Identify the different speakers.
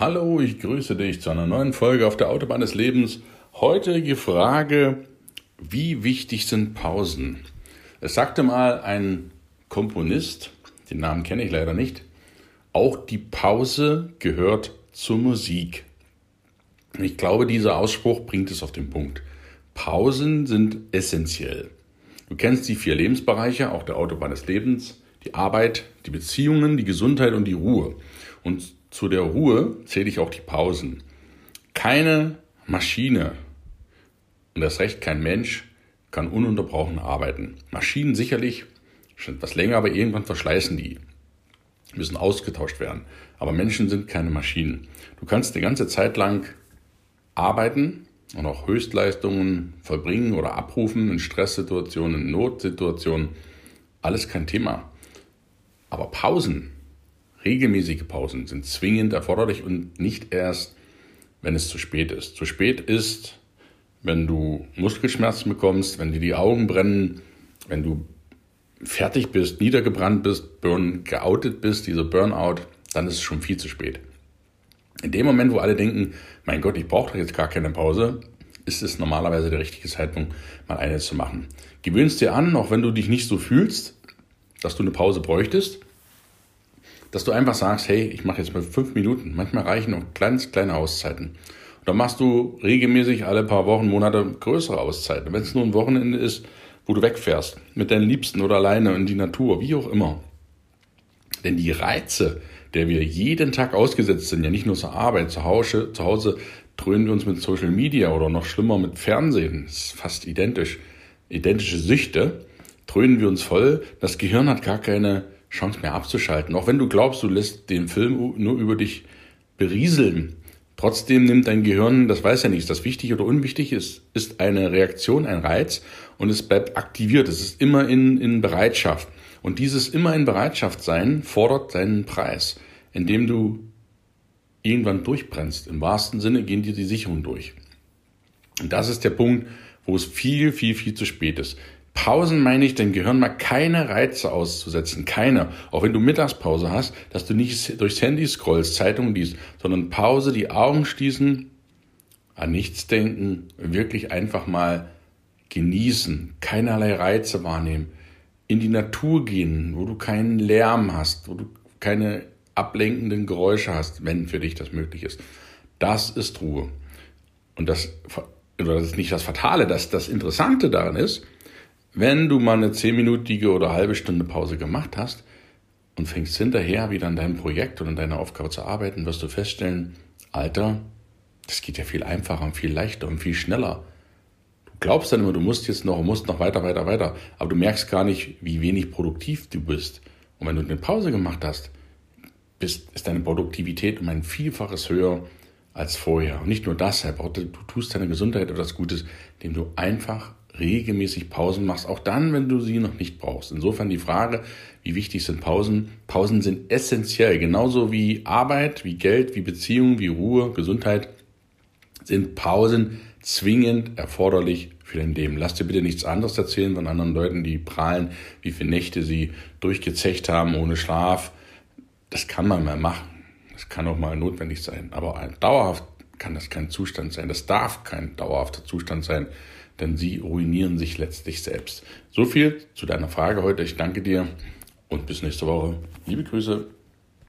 Speaker 1: Hallo, ich grüße dich zu einer neuen Folge auf der Autobahn des Lebens. Heute die Frage, wie wichtig sind Pausen? Es sagte mal ein Komponist, den Namen kenne ich leider nicht, auch die Pause gehört zur Musik. Ich glaube, dieser Ausspruch bringt es auf den Punkt. Pausen sind essentiell. Du kennst die vier Lebensbereiche, auch der Autobahn des Lebens, die Arbeit, die Beziehungen, die Gesundheit und die Ruhe. Und zu der Ruhe zähle ich auch die Pausen. Keine Maschine, und das Recht kein Mensch, kann ununterbrochen arbeiten. Maschinen sicherlich schon etwas länger, aber irgendwann verschleißen die, müssen ausgetauscht werden. Aber Menschen sind keine Maschinen. Du kannst eine ganze Zeit lang arbeiten und auch Höchstleistungen vollbringen oder abrufen in Stresssituationen, in Notsituationen. Alles kein Thema. Aber Pausen, Regelmäßige Pausen sind zwingend erforderlich und nicht erst, wenn es zu spät ist. Zu spät ist, wenn du Muskelschmerzen bekommst, wenn dir die Augen brennen, wenn du fertig bist, niedergebrannt bist, burn, geoutet bist, dieser Burnout, dann ist es schon viel zu spät. In dem Moment, wo alle denken, mein Gott, ich brauche doch jetzt gar keine Pause, ist es normalerweise der richtige Zeitpunkt, mal eine zu machen. Gewöhnst dir an, auch wenn du dich nicht so fühlst, dass du eine Pause bräuchtest, dass du einfach sagst, hey, ich mache jetzt mal fünf Minuten. Manchmal reichen auch ganz kleine Auszeiten. Und dann machst du regelmäßig alle paar Wochen, Monate größere Auszeiten. Wenn es nur ein Wochenende ist, wo du wegfährst, mit deinen Liebsten oder alleine in die Natur, wie auch immer. Denn die Reize, der wir jeden Tag ausgesetzt sind, ja nicht nur zur Arbeit, zu Hause, zu Hause dröhnen wir uns mit Social Media oder noch schlimmer mit Fernsehen, das ist fast identisch, identische Süchte, dröhnen wir uns voll. Das Gehirn hat gar keine Chance mehr abzuschalten. Auch wenn du glaubst, du lässt den Film nur über dich berieseln. Trotzdem nimmt dein Gehirn, das weiß ja nicht, das wichtig oder unwichtig ist, ist eine Reaktion, ein Reiz und es bleibt aktiviert. Es ist immer in, in Bereitschaft. Und dieses immer in Bereitschaft sein fordert seinen Preis, indem du irgendwann durchbrennst. Im wahrsten Sinne gehen dir die Sicherungen durch. Und das ist der Punkt, wo es viel, viel, viel zu spät ist. Pausen meine ich, dein Gehirn mal keine Reize auszusetzen, keine. Auch wenn du Mittagspause hast, dass du nicht durchs Handy scrollst, Zeitungen liest, sondern Pause, die Augen schließen, an nichts denken, wirklich einfach mal genießen, keinerlei Reize wahrnehmen, in die Natur gehen, wo du keinen Lärm hast, wo du keine ablenkenden Geräusche hast, wenn für dich das möglich ist. Das ist Ruhe. Und das, oder das ist nicht das Fatale, das, das Interessante daran ist, wenn du mal eine zehnminütige oder halbe Stunde Pause gemacht hast und fängst hinterher wieder an deinem Projekt oder an deiner Aufgabe zu arbeiten, wirst du feststellen, Alter, das geht ja viel einfacher und viel leichter und viel schneller. Du glaubst dann immer, du musst jetzt noch, musst noch weiter, weiter, weiter, aber du merkst gar nicht, wie wenig produktiv du bist. Und wenn du eine Pause gemacht hast, bist, ist deine Produktivität um ein Vielfaches höher als vorher. Und nicht nur das, du tust deiner Gesundheit etwas Gutes, indem du einfach regelmäßig Pausen machst, auch dann, wenn du sie noch nicht brauchst. Insofern die Frage, wie wichtig sind Pausen? Pausen sind essentiell, genauso wie Arbeit, wie Geld, wie Beziehung, wie Ruhe, Gesundheit, sind Pausen zwingend erforderlich für dein Leben. Lass dir bitte nichts anderes erzählen von anderen Leuten, die prahlen, wie viele Nächte sie durchgezecht haben ohne Schlaf. Das kann man mal machen. Das kann auch mal notwendig sein. Aber dauerhaft kann das kein Zustand sein. Das darf kein dauerhafter Zustand sein, denn sie ruinieren sich letztlich selbst. So viel zu deiner Frage heute. Ich danke dir und bis nächste Woche. Liebe Grüße.